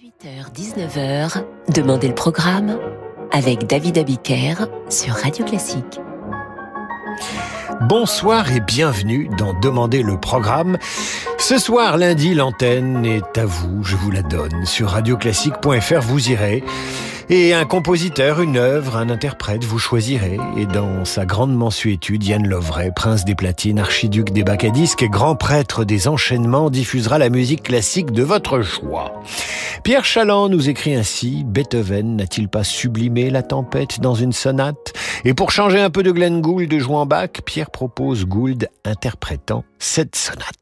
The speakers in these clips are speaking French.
18h-19h, Demandez le programme avec David Abiker sur Radio Classique. Bonsoir et bienvenue dans Demandez le programme. Ce soir, lundi, l'antenne est à vous, je vous la donne. Sur radioclassique.fr, vous irez. Et un compositeur, une œuvre, un interprète, vous choisirez. Et dans sa grande mensuétude, Yann Lovray, prince des platines, archiduc des bacs à disques et grand prêtre des enchaînements, diffusera la musique classique de votre choix. Pierre Chaland nous écrit ainsi, Beethoven n'a-t-il pas sublimé la tempête dans une sonate? Et pour changer un peu de Glenn Gould jouant Bach, Pierre propose Gould interprétant cette sonate.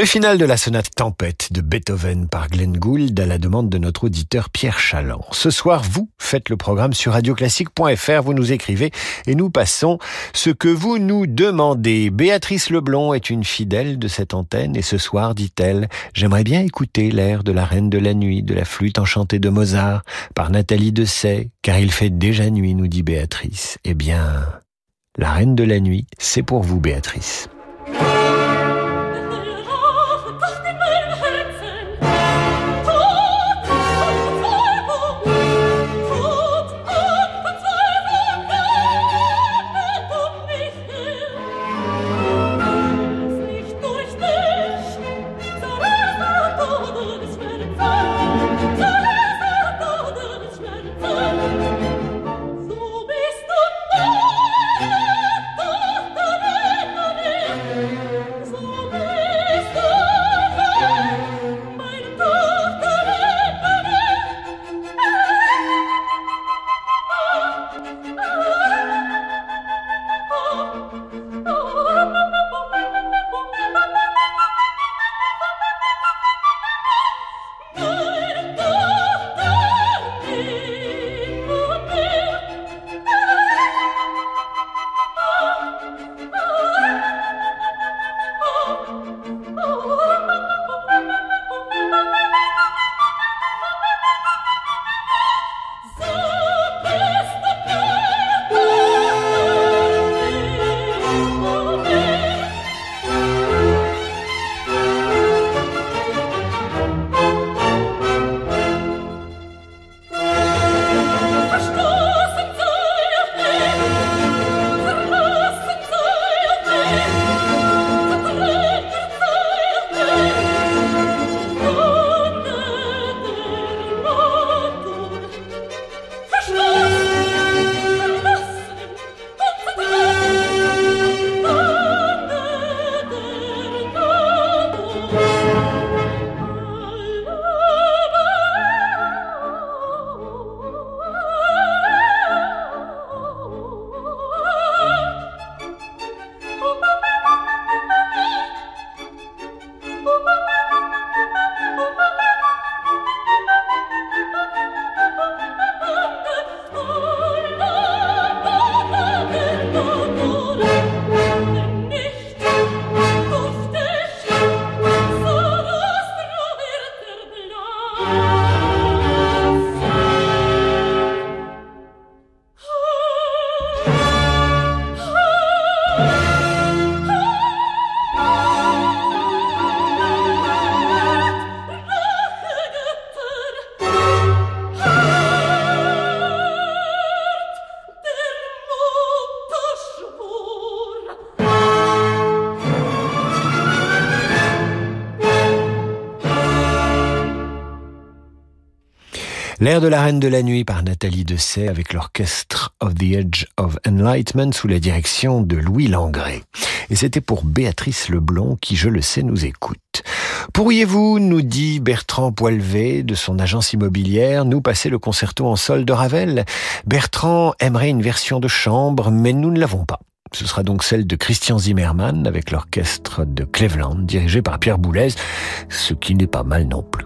Le final de la sonate Tempête de Beethoven par Glenn Gould à la demande de notre auditeur Pierre Chaland. Ce soir, vous faites le programme sur radioclassique.fr, vous nous écrivez et nous passons ce que vous nous demandez. Béatrice Leblond est une fidèle de cette antenne et ce soir, dit-elle, j'aimerais bien écouter l'air de la Reine de la Nuit, de la flûte enchantée de Mozart par Nathalie Dessay, car il fait déjà nuit, nous dit Béatrice. Eh bien, la Reine de la Nuit, c'est pour vous, Béatrice. L'air de la Reine de la Nuit par Nathalie Dessay avec l'orchestre of the Edge of Enlightenment sous la direction de Louis Langré. Et c'était pour Béatrice Leblond qui, je le sais, nous écoute. Pourriez-vous, nous dit Bertrand Poilvé de son agence immobilière, nous passer le concerto en sol de Ravel? Bertrand aimerait une version de chambre, mais nous ne l'avons pas. Ce sera donc celle de Christian Zimmermann avec l'orchestre de Cleveland dirigé par Pierre Boulez, ce qui n'est pas mal non plus.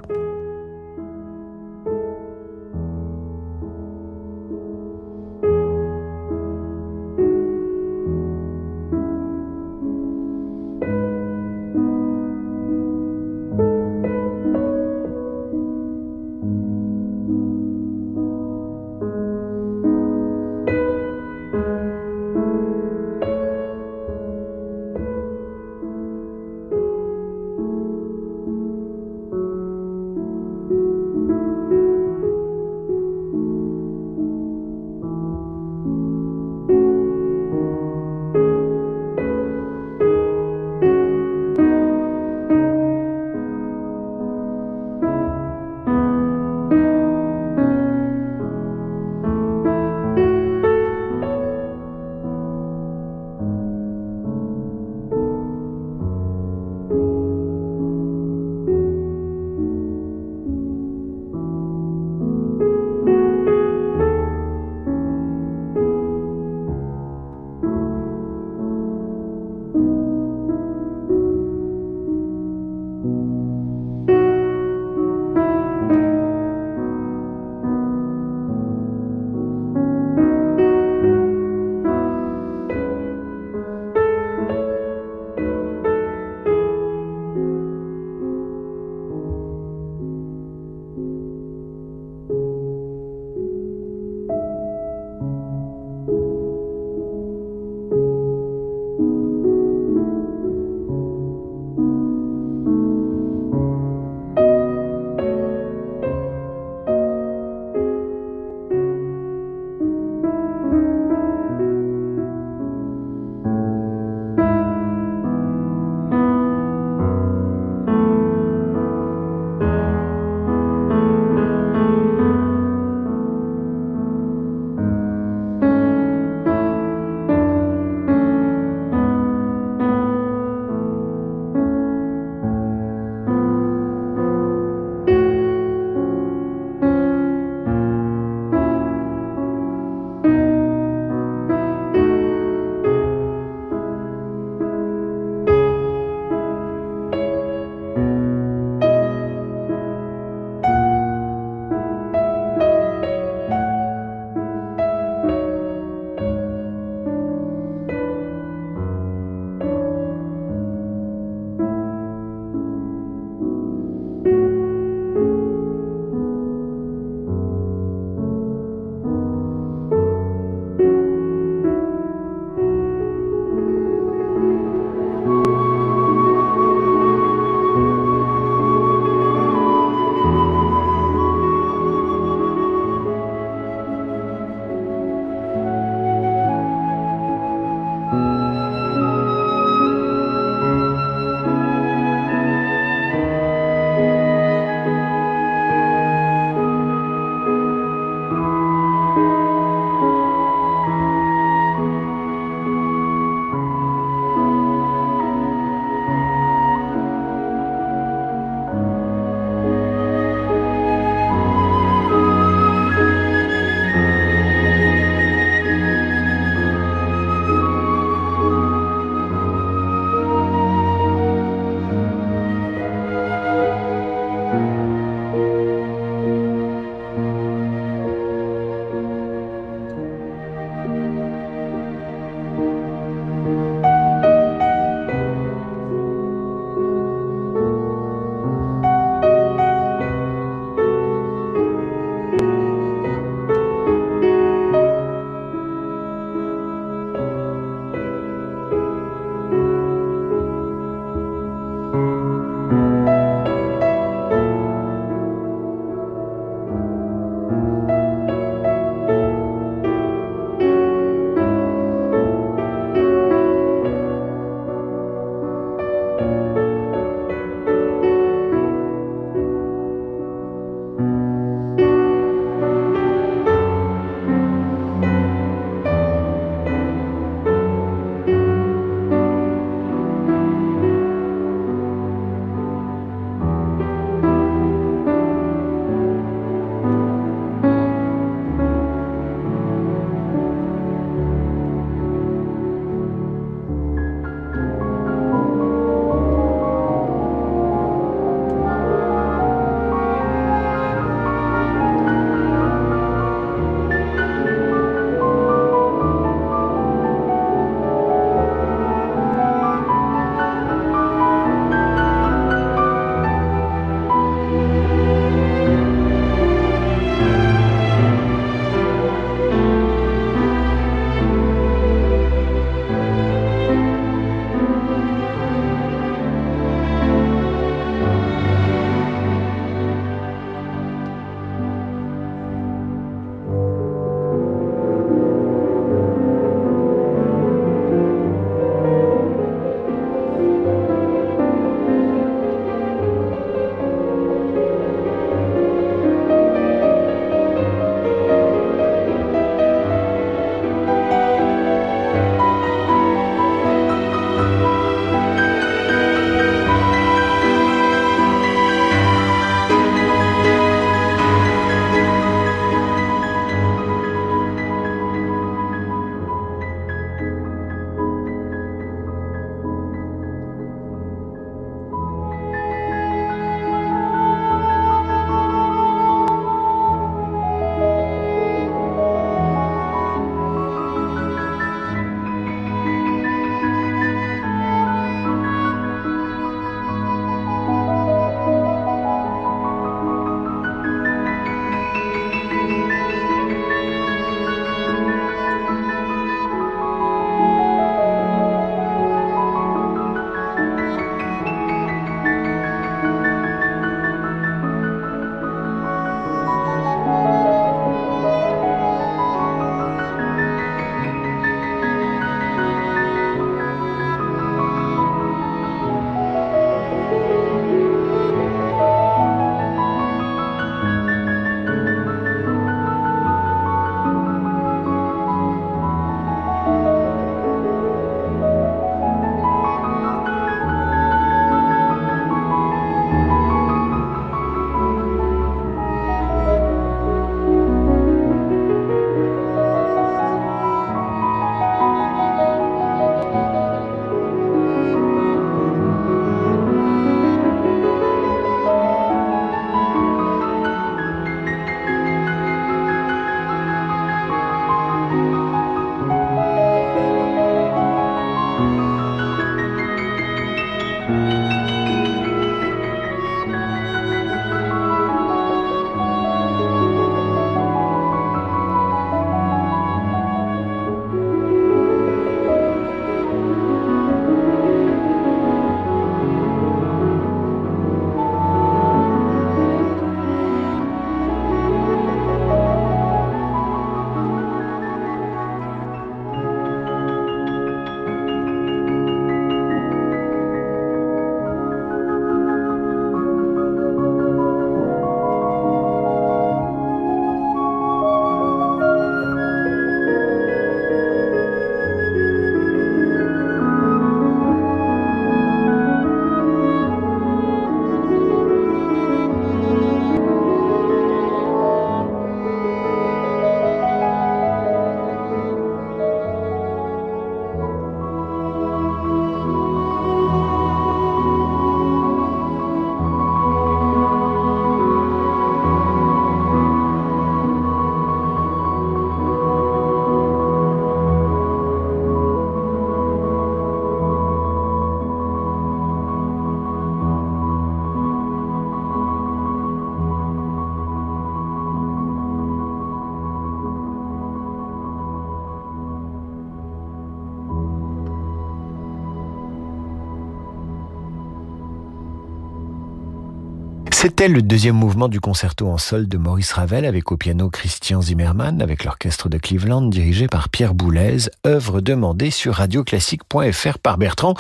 C'était le deuxième mouvement du concerto en sol de Maurice Ravel avec au piano Christian Zimmermann avec l'orchestre de Cleveland dirigé par Pierre Boulez, œuvre demandée sur radioclassique.fr par Bertrand.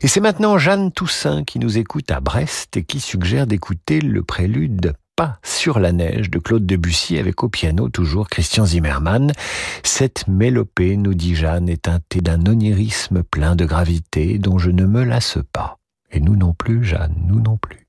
Et c'est maintenant Jeanne Toussaint qui nous écoute à Brest et qui suggère d'écouter le prélude pas sur la neige de Claude Debussy avec au piano toujours Christian Zimmermann. Cette mélopée, nous dit Jeanne, est teintée d'un onirisme plein de gravité dont je ne me lasse pas. Et nous non plus, Jeanne, nous non plus.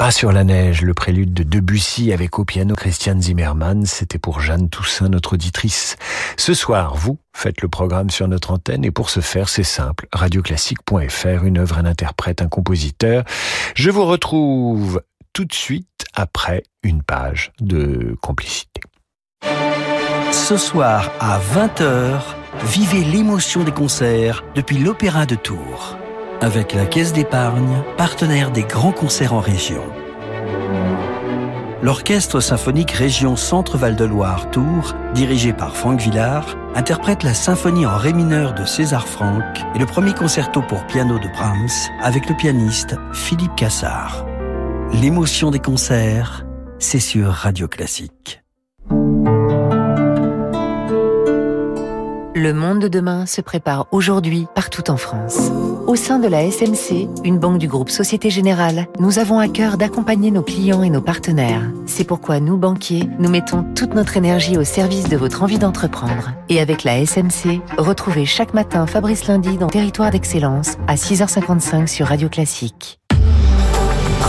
Pas sur la neige, le prélude de Debussy avec au piano Christian Zimmermann, c'était pour Jeanne Toussaint, notre auditrice. Ce soir, vous faites le programme sur notre antenne et pour ce faire, c'est simple. Radioclassique.fr, une œuvre, un interprète, un compositeur. Je vous retrouve tout de suite après une page de complicité. Ce soir à 20h, vivez l'émotion des concerts depuis l'Opéra de Tours avec la Caisse d'épargne, partenaire des grands concerts en région. L'Orchestre symphonique Région Centre-Val de Loire Tours, dirigé par Franck Villard, interprète la symphonie en ré mineur de César Franck et le premier concerto pour piano de Brahms avec le pianiste Philippe Cassard. L'émotion des concerts, c'est sur Radio Classique. Le monde de demain se prépare aujourd'hui partout en France. Au sein de la SMC, une banque du groupe Société Générale, nous avons à cœur d'accompagner nos clients et nos partenaires. C'est pourquoi nous, banquiers, nous mettons toute notre énergie au service de votre envie d'entreprendre. Et avec la SMC, retrouvez chaque matin Fabrice Lundi dans Territoire d'Excellence à 6h55 sur Radio Classique.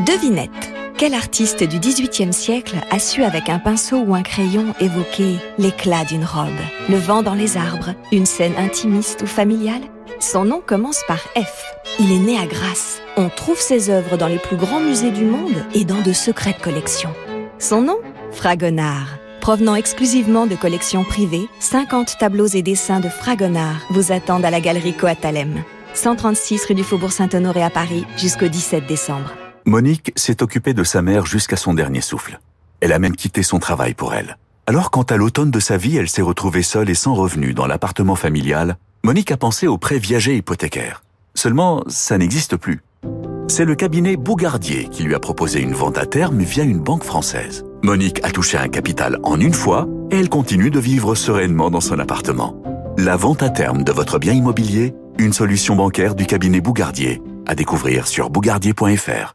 Devinette. Quel artiste du XVIIIe siècle a su avec un pinceau ou un crayon évoquer l'éclat d'une robe, le vent dans les arbres, une scène intimiste ou familiale? Son nom commence par F. Il est né à Grasse. On trouve ses œuvres dans les plus grands musées du monde et dans de secrètes collections. Son nom? Fragonard. Provenant exclusivement de collections privées, 50 tableaux et dessins de Fragonard vous attendent à la galerie Coatalem. 136 rue du Faubourg Saint-Honoré à Paris jusqu'au 17 décembre. Monique s'est occupée de sa mère jusqu'à son dernier souffle. Elle a même quitté son travail pour elle. Alors quand à l'automne de sa vie, elle s'est retrouvée seule et sans revenu dans l'appartement familial, Monique a pensé au prêt viager hypothécaire. Seulement, ça n'existe plus. C'est le cabinet Bougardier qui lui a proposé une vente à terme via une banque française. Monique a touché un capital en une fois et elle continue de vivre sereinement dans son appartement. La vente à terme de votre bien immobilier, une solution bancaire du cabinet Bougardier. À découvrir sur bougardier.fr.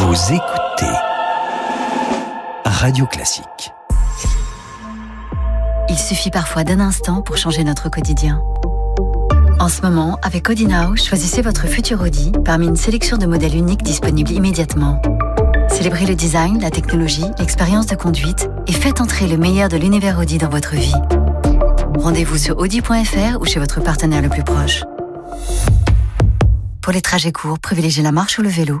Vous écoutez Radio Classique. Il suffit parfois d'un instant pour changer notre quotidien. En ce moment, avec Audi Now, choisissez votre futur Audi parmi une sélection de modèles uniques disponibles immédiatement. Célébrez le design, la technologie, l'expérience de conduite et faites entrer le meilleur de l'univers Audi dans votre vie. Rendez-vous sur audi.fr ou chez votre partenaire le plus proche. Pour les trajets courts, privilégiez la marche ou le vélo.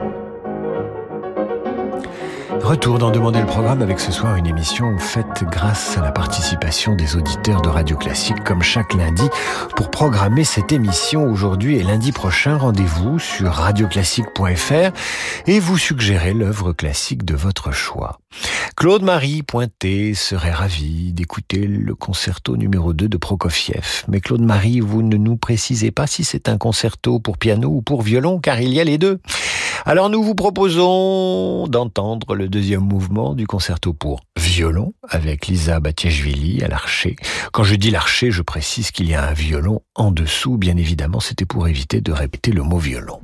Retour d'en demander le programme avec ce soir une émission faite grâce à la participation des auditeurs de Radio Classique comme chaque lundi. Pour programmer cette émission aujourd'hui et lundi prochain, rendez-vous sur radioclassique.fr et vous suggérez l'œuvre classique de votre choix. Claude-Marie Pointé serait ravi d'écouter le concerto numéro 2 de Prokofiev. Mais Claude-Marie, vous ne nous précisez pas si c'est un concerto pour piano ou pour violon, car il y a les deux. Alors nous vous proposons d'entendre le deuxième mouvement du concerto pour violon avec Lisa Batiashvili à l'archer. Quand je dis l'archer, je précise qu'il y a un violon en dessous. Bien évidemment, c'était pour éviter de répéter le mot violon.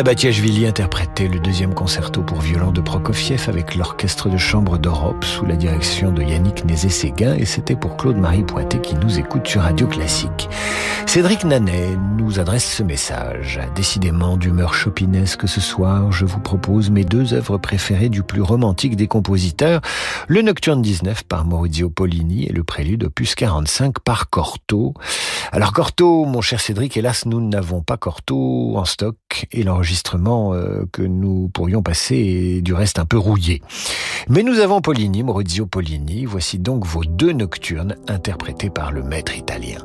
Elsa Batiashvili interprétait le deuxième concerto pour violon de Prokofiev avec l'orchestre de chambre d'Europe sous la direction de Yannick Nézet-Séguin et c'était pour Claude-Marie Pointet qui nous écoute sur Radio Classique. Cédric Nanet nous adresse ce message. Décidément d'humeur chopinesque ce soir, je vous propose mes deux œuvres préférées du plus romantique des compositeurs, le Nocturne 19 par Maurizio Pollini et le prélude opus 45 par Corto. Alors Corto, mon cher Cédric, hélas nous n'avons pas Corto en stock et l'enregistrement euh, que nous pourrions passer du reste un peu rouillé. Mais nous avons Pollini, Maurizio Pollini. Voici donc vos deux nocturnes interprétés par le maître italien.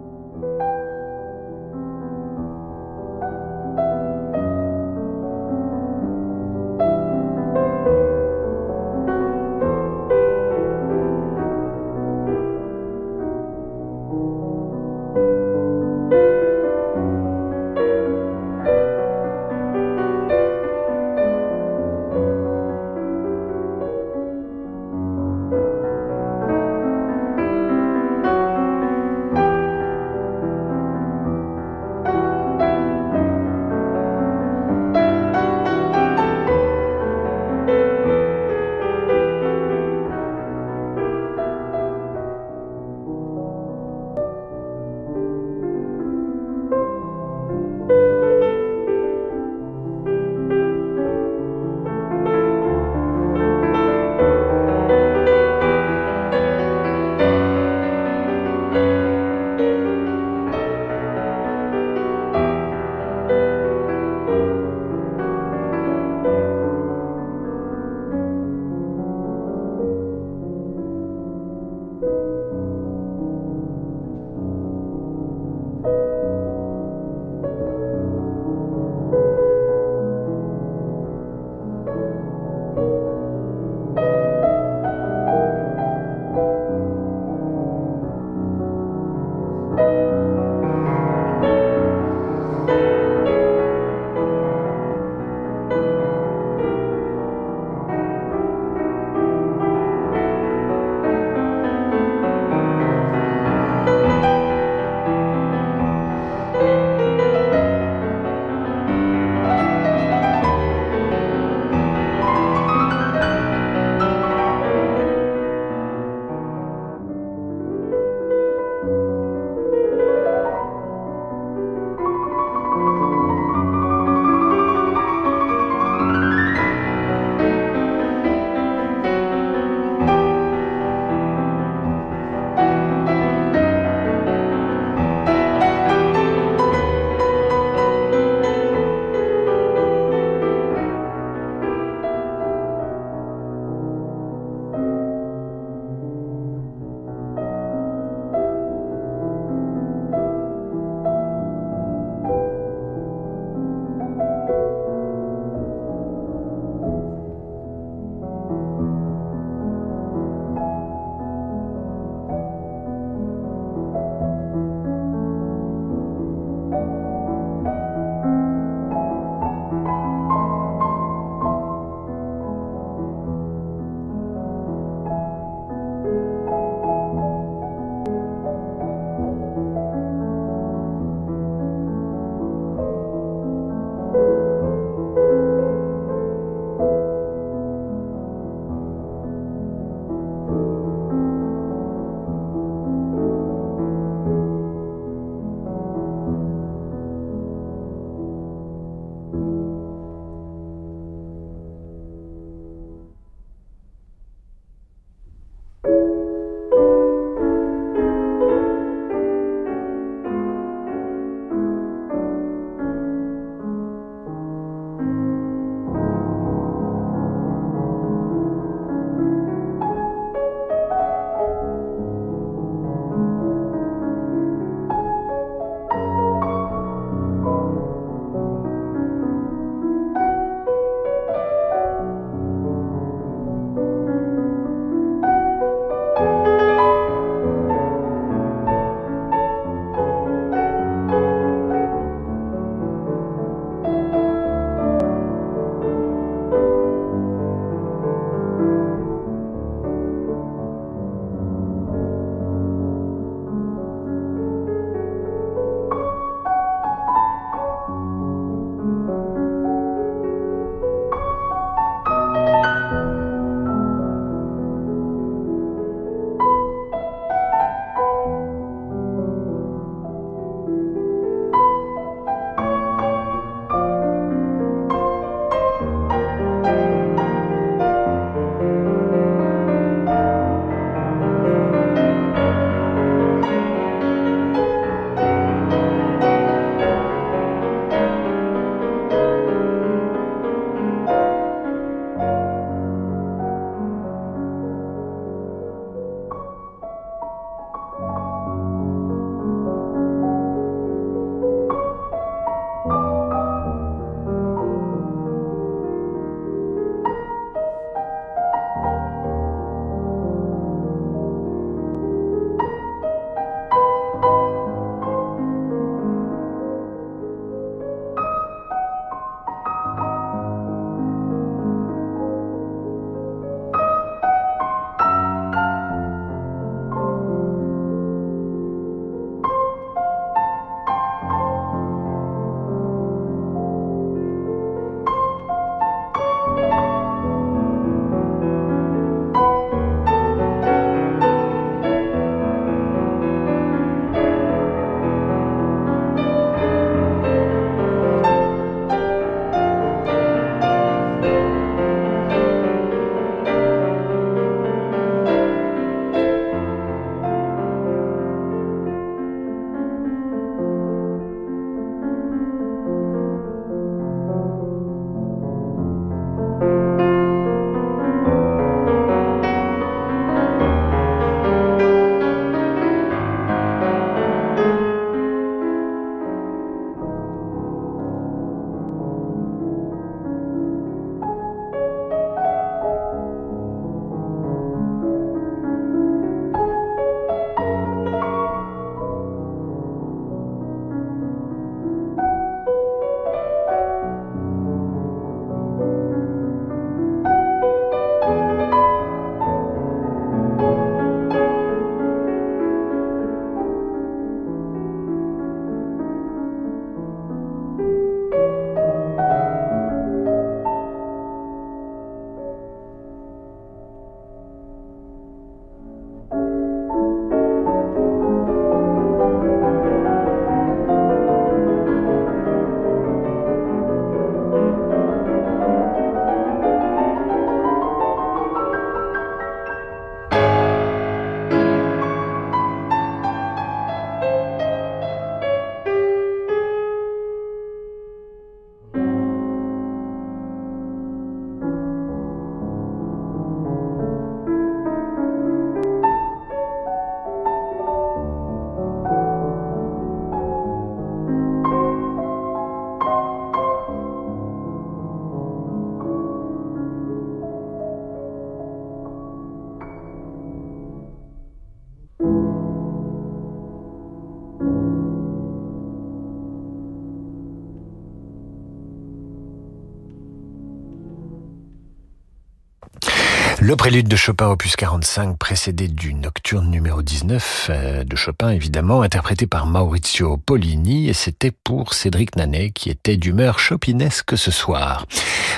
Le prélude de Chopin opus 45 précédé du nocturne numéro 19 euh, de Chopin évidemment interprété par Maurizio Pollini et c'était pour Cédric Nanet qui était d'humeur chopinesque ce soir.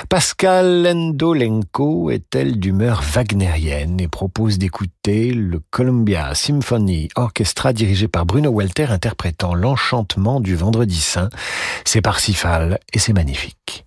Pascal Endolenko est-elle d'humeur wagnérienne et propose d'écouter le Columbia Symphony Orchestra dirigé par Bruno Walter interprétant l'enchantement du vendredi saint. C'est Parsifal et c'est magnifique.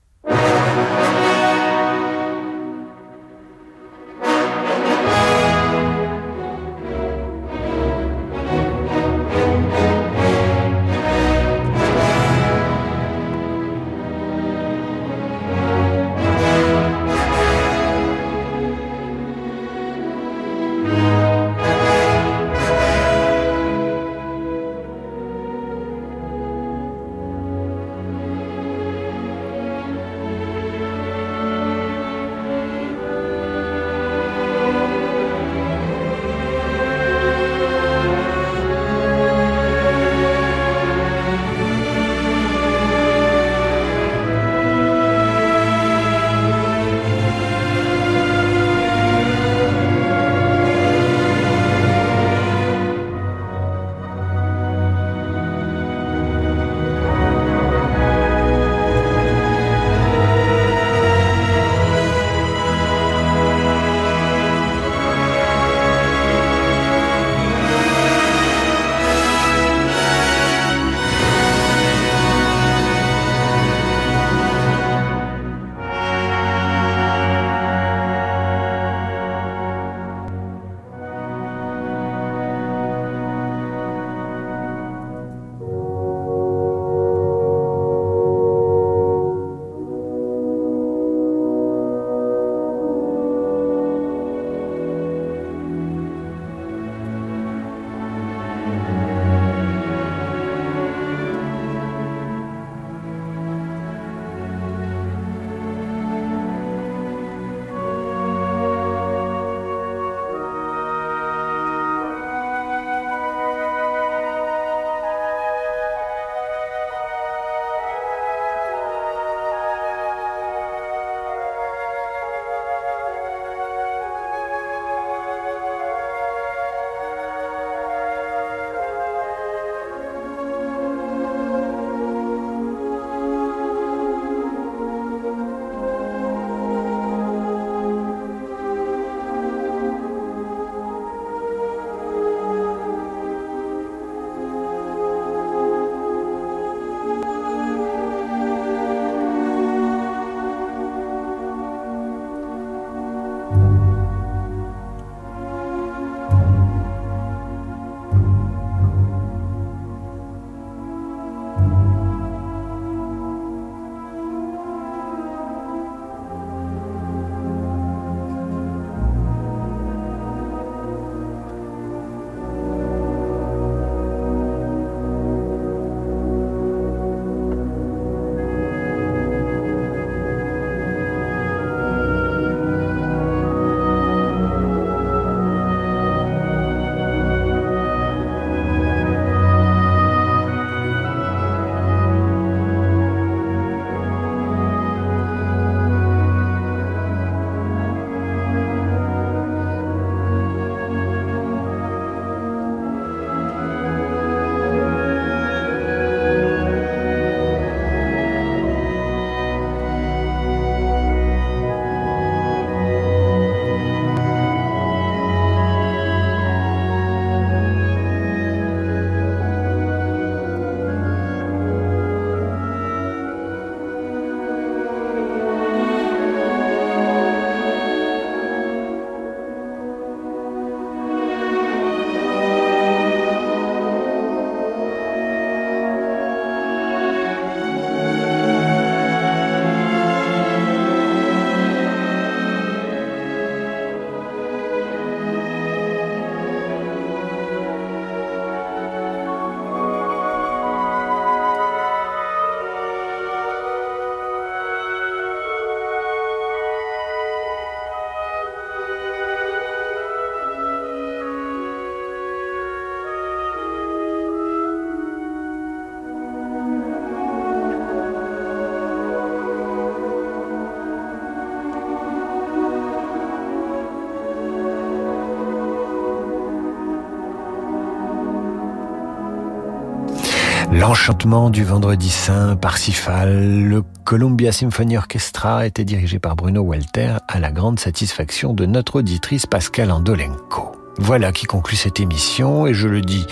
L'enchantement du vendredi saint, Parsifal, le Columbia Symphony Orchestra était dirigé par Bruno Walter à la grande satisfaction de notre auditrice Pascal Andolenko. Voilà qui conclut cette émission et je le dis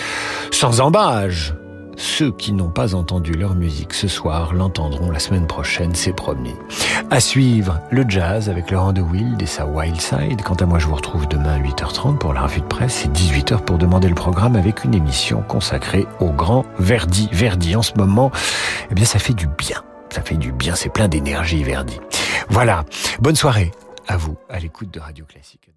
sans embâge. Ceux qui n'ont pas entendu leur musique ce soir l'entendront la semaine prochaine, c'est promis. À suivre, le jazz avec Laurent de Wild et sa Wild Side. Quant à moi, je vous retrouve demain à 8h30 pour la revue de presse et 18h pour demander le programme avec une émission consacrée au grand Verdi. Verdi, en ce moment, eh bien, ça fait du bien. Ça fait du bien, c'est plein d'énergie, Verdi. Voilà. Bonne soirée à vous, à l'écoute de Radio Classique.